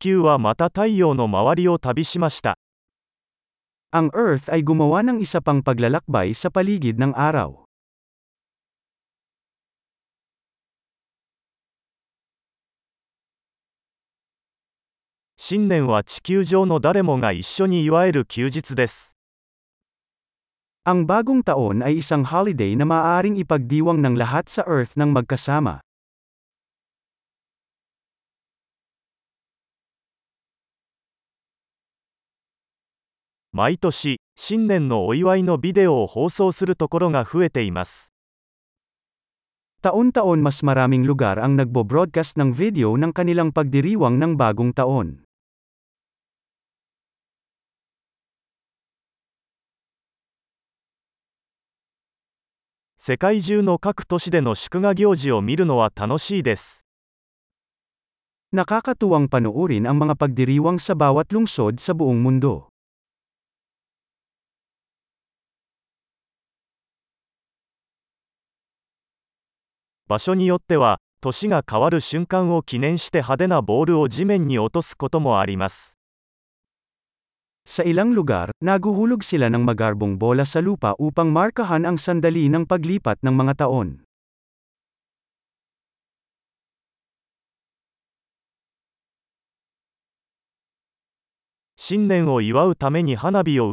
球はまた太陽の周りを旅しました。 Ang Earth ay gumawa ng isa pang paglalakbay sa paligid ng araw. 新年は地球上の誰もが一緒に祝える休日です。 Ang bagong taon ay isang holiday na maaaring ipagdiwang ng lahat sa Earth ng magkasama. 毎年、新年のお祝いのビデオを放送するところが増えています。 Taon-taon mas maraming lugar ang nagbo-broadcast ng video ng kanilang pagdiriwang ng bagong taon. 世界中の各都市での祝賀行事を見るのは楽しいです。 Nakakatuwang panoorin ang mga pagdiriwang sa bawat lungsod sa buong mundo. 場所によっては、年が変わる瞬間を記念して派手なボールを地面に落とすこともあります。Sa ilang lugar, naguhulog sila ng magarbong bola sa lupa upang markahan ang sandali ng paglipat ng mga taon. 新年を祝うために花火を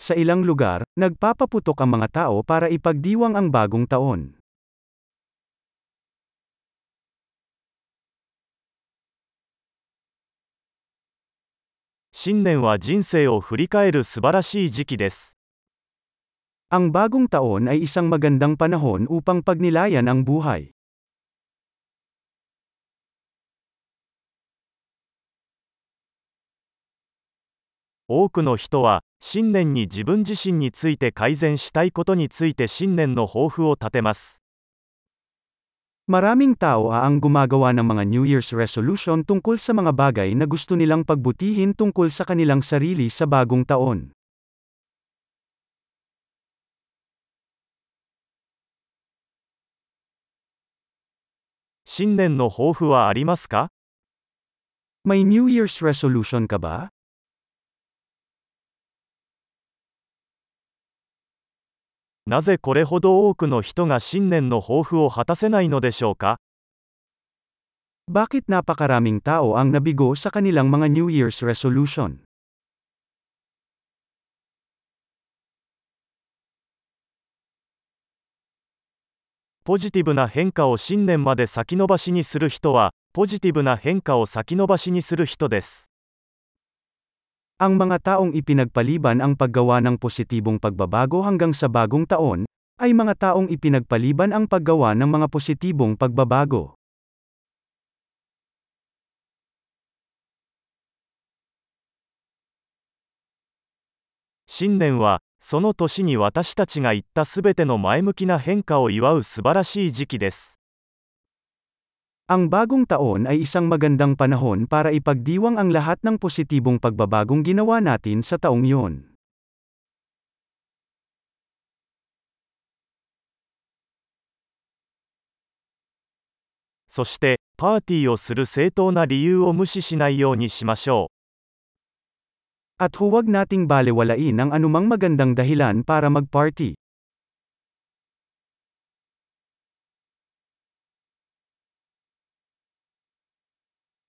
Sa ilang lugar, nagpapaputok ang mga tao para ipagdiwang ang bagong taon. Ang bagong taon ay isang magandang panahon upang pagnilayan ang buhay. 多くの人は、新年に自分自身について改善したいことについて新年の抱負を立てます。 Maraming tao ang gumagawa ng mga New Year's resolution tungkol sa mga bagay na gusto nilang pagbutihin tungkol sa kanilang sarili sa bagong taon. 新年の抱負はありますか May New Year's resolution ka ba? なぜこれほど多くの人が新年の抱負を果たせないのでしょうか？ポジティブな変化を新年まで先延ばしにする人は、ポジティブな変化を先延ばしにする人です。Ang mga taong ipinagpaliban ang paggawa ng positibong pagbabago hanggang sa bagong taon, ay mga taong ipinagpaliban ang paggawa ng mga positibong pagbabago. Shinnen wa, sono toshi ni watashi ga itta subete no maemukina henka o iwau subarashi jiki desu. Ang bagong taon ay isang magandang panahon para ipagdiwang ang lahat ng positibong pagbabagong ginawa natin sa taong iyon. Soshite, party o suru seitou na riyū o mushi shinai you ni shimashou. At huwag nating balewalain ang anumang magandang dahilan para mag-party.